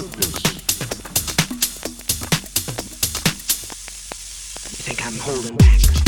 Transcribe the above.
You think I'm holding back?